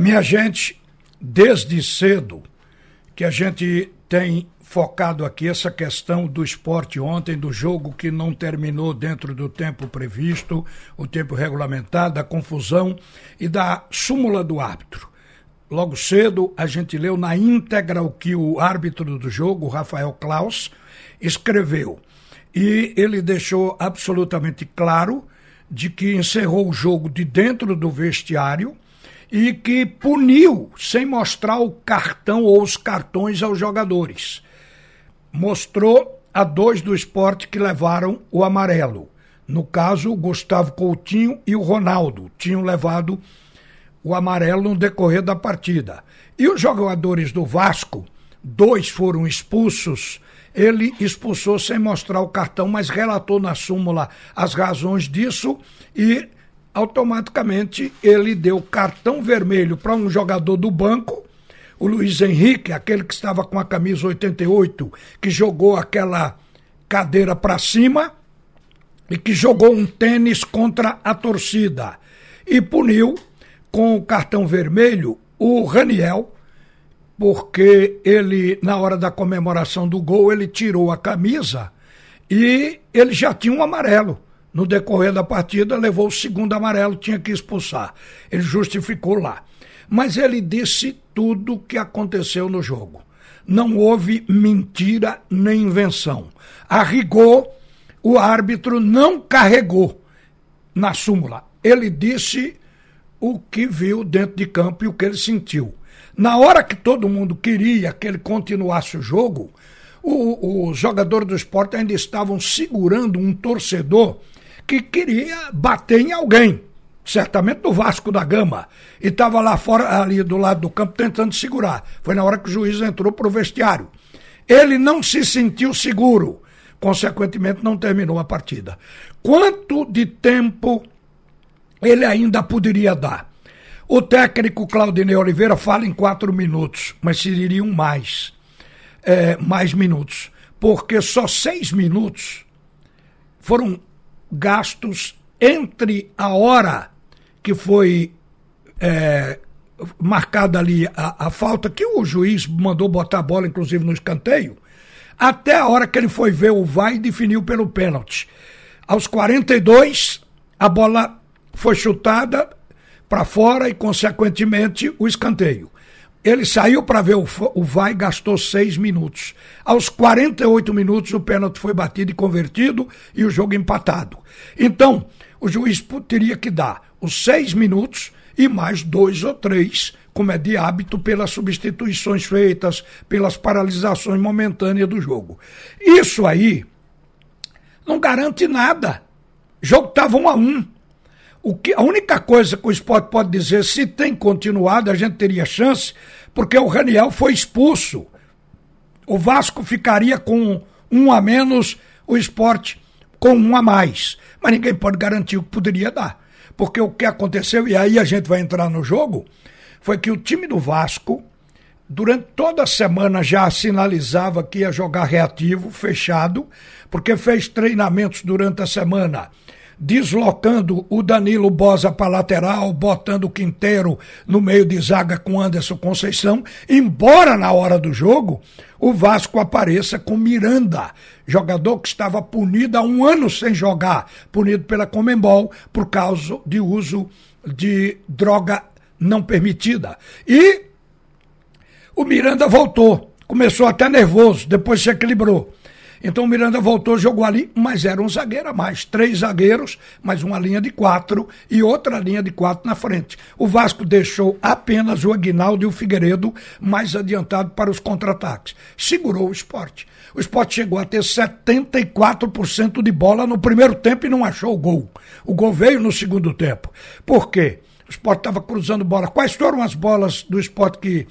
Minha gente, desde cedo que a gente tem focado aqui essa questão do esporte ontem, do jogo que não terminou dentro do tempo previsto, o tempo regulamentado, da confusão e da súmula do árbitro. Logo cedo, a gente leu na íntegra o que o árbitro do jogo, Rafael Klaus, escreveu. E ele deixou absolutamente claro de que encerrou o jogo de dentro do vestiário e que puniu sem mostrar o cartão ou os cartões aos jogadores. Mostrou a dois do esporte que levaram o amarelo. No caso, o Gustavo Coutinho e o Ronaldo tinham levado o amarelo no decorrer da partida. E os jogadores do Vasco, dois foram expulsos. Ele expulsou sem mostrar o cartão, mas relatou na súmula as razões disso e automaticamente ele deu cartão vermelho para um jogador do banco, o Luiz Henrique, aquele que estava com a camisa 88, que jogou aquela cadeira para cima e que jogou um tênis contra a torcida. E puniu com o cartão vermelho o Raniel, porque ele, na hora da comemoração do gol, ele tirou a camisa e ele já tinha um amarelo no decorrer da partida, levou o segundo amarelo, tinha que expulsar. Ele justificou lá. Mas ele disse tudo o que aconteceu no jogo. Não houve mentira nem invenção. A rigor, o árbitro não carregou na súmula. Ele disse o que viu dentro de campo e o que ele sentiu. Na hora que todo mundo queria que ele continuasse o jogo, os jogadores do esporte ainda estavam segurando um torcedor que queria bater em alguém, certamente do Vasco da Gama, e estava lá fora, ali do lado do campo, tentando segurar. Foi na hora que o juiz entrou para o vestiário. Ele não se sentiu seguro, consequentemente não terminou a partida. Quanto de tempo ele ainda poderia dar? O técnico Claudinei Oliveira fala em quatro minutos, mas seriam mais, é, mais minutos, porque só seis minutos foram gastos entre a hora que foi é, marcada ali a, a, falta, que o juiz mandou botar a bola, inclusive, no escanteio, até a hora que ele foi ver o VAR e definiu pelo pênalti. Aos 42, a bola foi chutada para fora e, consequentemente, o escanteio. Ele saiu para ver o, o e gastou seis minutos. Aos 48 minutos, o pênalti foi batido e convertido e o jogo empatado. Então, o juiz teria que dar os seis minutos e mais dois ou três, como é de hábito, pelas substituições feitas, pelas paralisações momentâneas do jogo. Isso aí não garante nada. O jogo estava um a um. O que, a única coisa que o esporte pode dizer, se tem continuado, a gente teria chance, porque o Raniel foi expulso. O Vasco ficaria com um a menos, o esporte com um a mais. Mas ninguém pode garantir o que poderia dar. Porque o que aconteceu, e aí a gente vai entrar no jogo, foi que o time do Vasco, durante toda a semana, já sinalizava que ia jogar reativo, fechado, porque fez treinamentos durante a semana deslocando o Danilo Bosa para lateral, botando o Quinteiro no meio de zaga com Anderson Conceição, embora na hora do jogo o Vasco apareça com Miranda, jogador que estava punido há um ano sem jogar, punido pela Comembol por causa de uso de droga não permitida. E o Miranda voltou, começou até nervoso, depois se equilibrou. Então o Miranda voltou, jogou ali, mas era um zagueiro a mais. Três zagueiros, mais uma linha de quatro e outra linha de quatro na frente. O Vasco deixou apenas o Aguinaldo e o Figueiredo mais adiantado para os contra-ataques. Segurou o esporte. O esporte chegou a ter 74% de bola no primeiro tempo e não achou o gol. O gol veio no segundo tempo. Por quê? O esporte estava cruzando bola. Quais foram as bolas do esporte que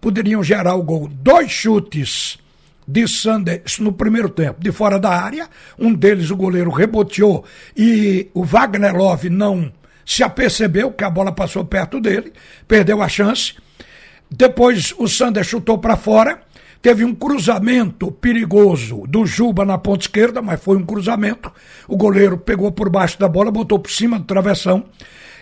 poderiam gerar o gol? Dois chutes de Sanders no primeiro tempo, de fora da área. Um deles o goleiro reboteou e o Wagner Love não se apercebeu que a bola passou perto dele, perdeu a chance. Depois o Sanders chutou para fora. Teve um cruzamento perigoso do Juba na ponta esquerda, mas foi um cruzamento. O goleiro pegou por baixo da bola, botou por cima do travessão.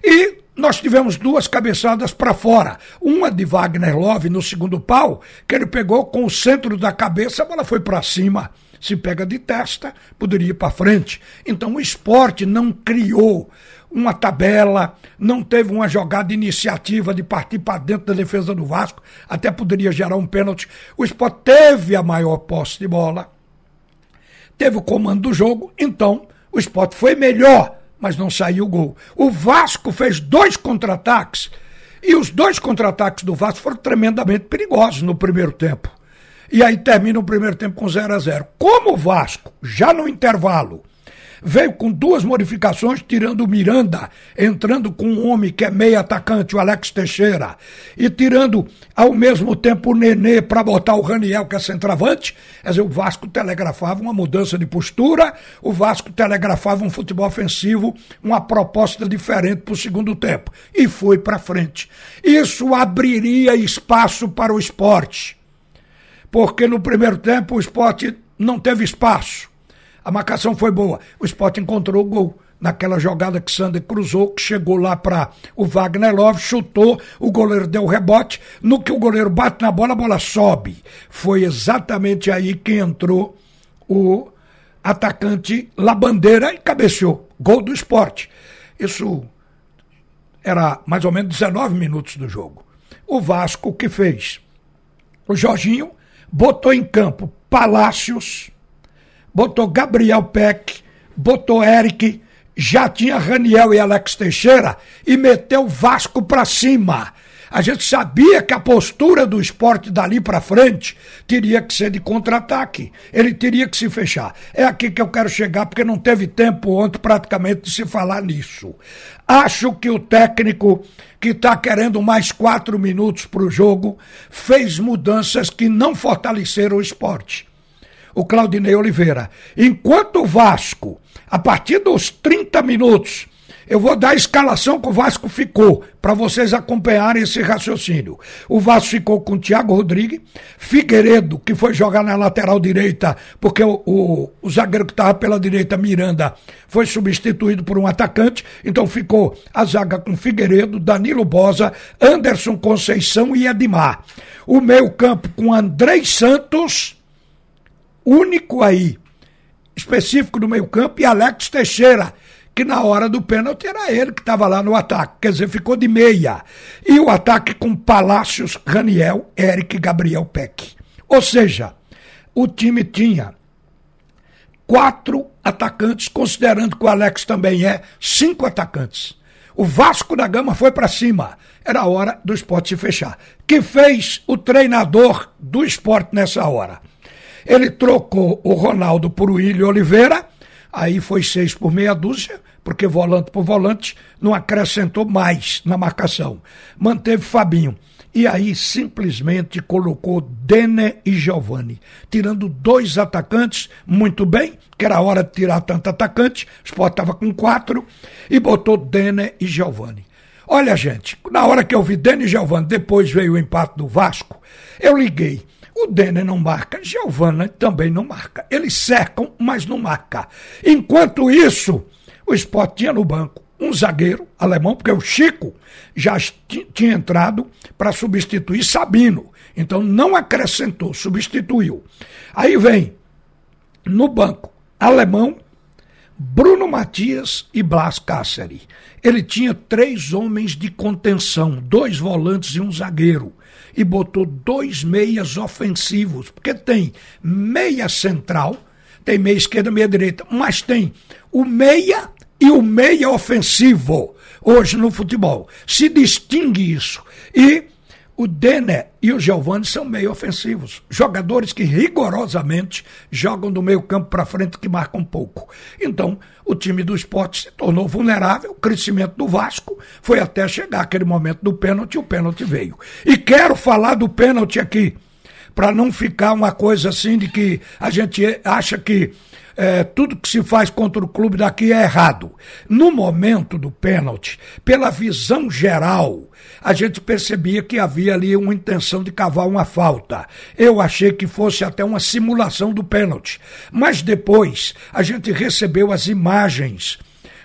E nós tivemos duas cabeçadas para fora. Uma de Wagner Love no segundo pau, que ele pegou com o centro da cabeça, a bola foi para cima. Se pega de testa, poderia ir para frente. Então o esporte não criou uma tabela, não teve uma jogada iniciativa de partir para dentro da defesa do Vasco, até poderia gerar um pênalti. O esporte teve a maior posse de bola, teve o comando do jogo, então o esporte foi melhor mas não saiu o gol. O Vasco fez dois contra-ataques e os dois contra-ataques do Vasco foram tremendamente perigosos no primeiro tempo. E aí termina o primeiro tempo com 0 a 0 Como o Vasco, já no intervalo, veio com duas modificações, tirando o Miranda, entrando com um homem que é meio atacante, o Alex Teixeira, e tirando ao mesmo tempo o Nenê para botar o Raniel, que é centroavante. Quer dizer, o Vasco telegrafava uma mudança de postura, o Vasco telegrafava um futebol ofensivo, uma proposta diferente para o segundo tempo. E foi para frente. Isso abriria espaço para o esporte. Porque no primeiro tempo o esporte não teve espaço. A marcação foi boa. O Sport encontrou o gol naquela jogada que Sander cruzou, que chegou lá para o Wagner Love, chutou, o goleiro deu rebote. No que o goleiro bate na bola, a bola sobe. Foi exatamente aí que entrou o atacante Labandeira e cabeceou. Gol do esporte. Isso era mais ou menos 19 minutos do jogo. O Vasco que fez? O Jorginho botou em campo Palácios, botou Gabriel Peck, botou Eric, já tinha Raniel e Alex Teixeira e meteu Vasco para cima. A gente sabia que a postura do esporte dali para frente teria que ser de contra-ataque. Ele teria que se fechar. É aqui que eu quero chegar, porque não teve tempo ontem praticamente de se falar nisso. Acho que o técnico que está querendo mais quatro minutos para o jogo fez mudanças que não fortaleceram o esporte o Claudinei Oliveira. Enquanto o Vasco, a partir dos 30 minutos, eu vou dar a escalação que o Vasco ficou, para vocês acompanharem esse raciocínio. O Vasco ficou com o Thiago Rodrigues, Figueiredo, que foi jogar na lateral direita, porque o, o, o zagueiro que estava pela direita, Miranda, foi substituído por um atacante, então ficou a zaga com Figueiredo, Danilo Bosa, Anderson Conceição e Edmar. O meio-campo com Andrei Santos único aí, específico do meio-campo, e Alex Teixeira, que na hora do pênalti era ele que estava lá no ataque, quer dizer, ficou de meia. E o ataque com Palácios, Raniel, Eric Gabriel Peck. Ou seja, o time tinha quatro atacantes, considerando que o Alex também é, cinco atacantes. O Vasco da Gama foi para cima. Era hora do esporte se fechar. Que fez o treinador do esporte nessa hora? Ele trocou o Ronaldo por William Oliveira, aí foi seis por meia dúzia, porque volante por volante não acrescentou mais na marcação. Manteve Fabinho. E aí simplesmente colocou Dene e Giovanni, tirando dois atacantes, muito bem, que era hora de tirar tanto atacante, o Sport estava com quatro, e botou Dene e Giovanni. Olha, gente, na hora que eu vi Dene e Giovanni, depois veio o empate do Vasco, eu liguei. O Denner não marca, Giovanna também não marca. Eles cercam, mas não marca. Enquanto isso, o Sport tinha no banco um zagueiro alemão, porque o Chico já tinha entrado para substituir Sabino. Então não acrescentou, substituiu. Aí vem no banco alemão Bruno Matias e Blas Cáceres. Ele tinha três homens de contenção, dois volantes e um zagueiro. E botou dois meias ofensivos, porque tem meia central, tem meia esquerda, meia direita, mas tem o meia e o meia ofensivo hoje no futebol. Se distingue isso. E o Denner e o Giovanni são meio ofensivos. Jogadores que rigorosamente jogam do meio campo para frente que marcam pouco. Então, o time do esporte se tornou vulnerável. O crescimento do Vasco foi até chegar aquele momento do pênalti o pênalti veio. E quero falar do pênalti aqui, para não ficar uma coisa assim de que a gente acha que é, tudo que se faz contra o clube daqui é errado. No momento do pênalti, pela visão geral, a gente percebia que havia ali uma intenção de cavar uma falta. Eu achei que fosse até uma simulação do pênalti. Mas depois a gente recebeu as imagens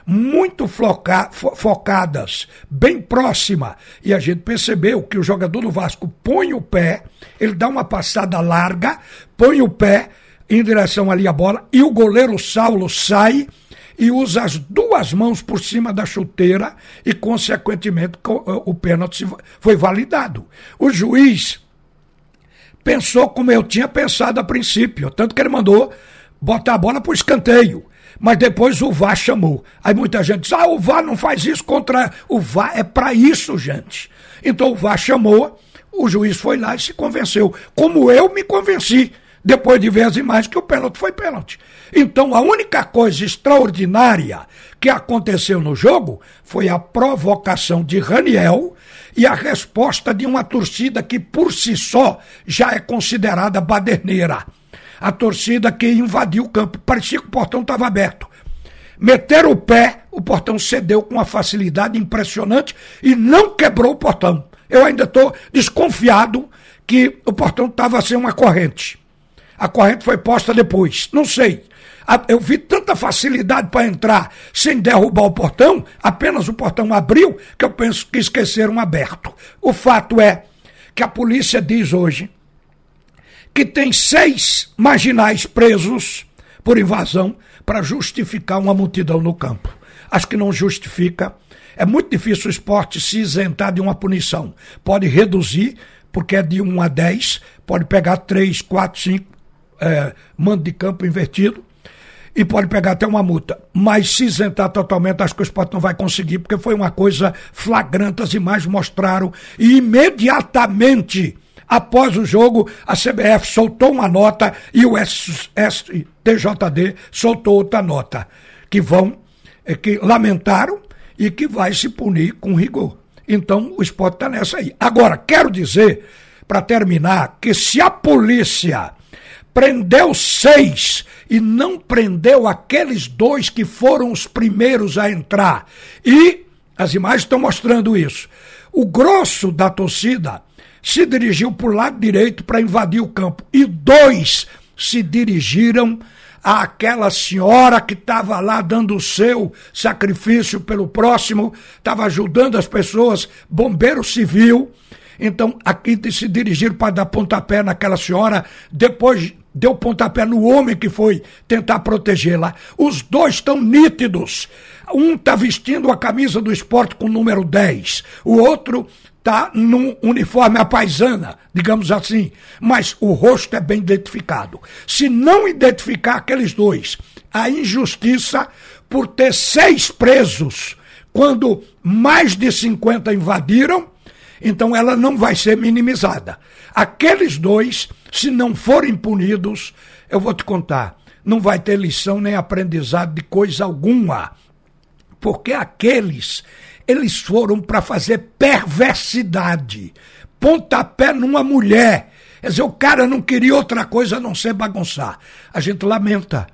muito floca, fo, focadas, bem próxima. E a gente percebeu que o jogador do Vasco põe o pé, ele dá uma passada larga, põe o pé em direção ali à bola, e o goleiro Saulo sai e usa as duas mãos por cima da chuteira e, consequentemente, o pênalti foi validado. O juiz pensou como eu tinha pensado a princípio, tanto que ele mandou botar a bola para o escanteio. Mas depois o VAR chamou. Aí muita gente diz: ah, o VAR não faz isso contra. O VAR é para isso, gente. Então o VAR chamou, o juiz foi lá e se convenceu. Como eu me convenci depois de ver as imagens, que o pênalti foi pênalti. Então, a única coisa extraordinária que aconteceu no jogo foi a provocação de Raniel e a resposta de uma torcida que, por si só, já é considerada baderneira. A torcida que invadiu o campo. Parecia que o portão estava aberto. Meteram o pé, o portão cedeu com uma facilidade impressionante e não quebrou o portão. Eu ainda estou desconfiado que o portão estava sem uma corrente. A corrente foi posta depois. Não sei. Eu vi tanta facilidade para entrar sem derrubar o portão, apenas o portão abriu, que eu penso que esqueceram aberto. O fato é que a polícia diz hoje que tem seis marginais presos por invasão para justificar uma multidão no campo. Acho que não justifica. É muito difícil o esporte se isentar de uma punição. Pode reduzir, porque é de 1 a 10, pode pegar 3, 4, 5, é, mando de campo invertido e pode pegar até uma multa. Mas se isentar totalmente, acho que o esporte não vai conseguir, porque foi uma coisa flagrante, as imagens mostraram. E imediatamente após o jogo, a CBF soltou uma nota e o STJD soltou outra nota, que vão, é, que lamentaram e que vai se punir com rigor. Então o esporte está nessa aí. Agora, quero dizer, para terminar, que se a polícia prendeu seis e não prendeu aqueles dois que foram os primeiros a entrar. E as imagens estão mostrando isso. O grosso da torcida se dirigiu para o lado direito para invadir o campo e dois se dirigiram àquela senhora que estava lá dando o seu sacrifício pelo próximo, estava ajudando as pessoas, bombeiro civil. Então, aqui se dirigiram para dar pontapé naquela senhora, depois deu pontapé no homem que foi tentar protegê-la. Os dois estão nítidos. Um está vestindo a camisa do esporte com o número 10, o outro está num uniforme apaisana, digamos assim, mas o rosto é bem identificado. Se não identificar aqueles dois, a injustiça por ter seis presos quando mais de 50 invadiram, então ela não vai ser minimizada. Aqueles dois, se não forem punidos, eu vou te contar, não vai ter lição nem aprendizado de coisa alguma. Porque aqueles, eles foram para fazer perversidade, pontapé numa mulher. Quer dizer, o cara não queria outra coisa a não ser bagunçar. A gente lamenta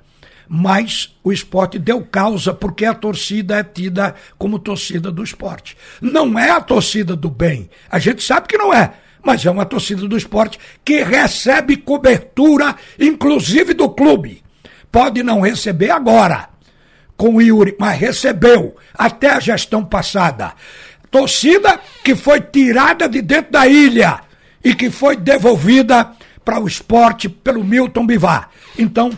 mas o esporte deu causa porque a torcida é tida como torcida do esporte. Não é a torcida do bem. A gente sabe que não é, mas é uma torcida do esporte que recebe cobertura, inclusive do clube. Pode não receber agora com o Yuri, mas recebeu até a gestão passada. Torcida que foi tirada de dentro da ilha e que foi devolvida para o esporte pelo Milton Bivar. Então,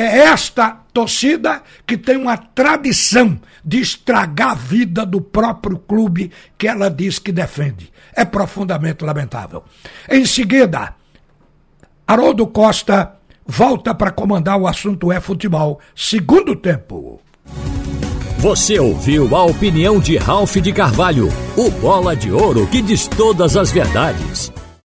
é esta torcida que tem uma tradição de estragar a vida do próprio clube que ela diz que defende. É profundamente lamentável. Em seguida, Haroldo Costa volta para comandar o assunto é futebol. Segundo tempo. Você ouviu a opinião de Ralph de Carvalho, o bola de ouro que diz todas as verdades.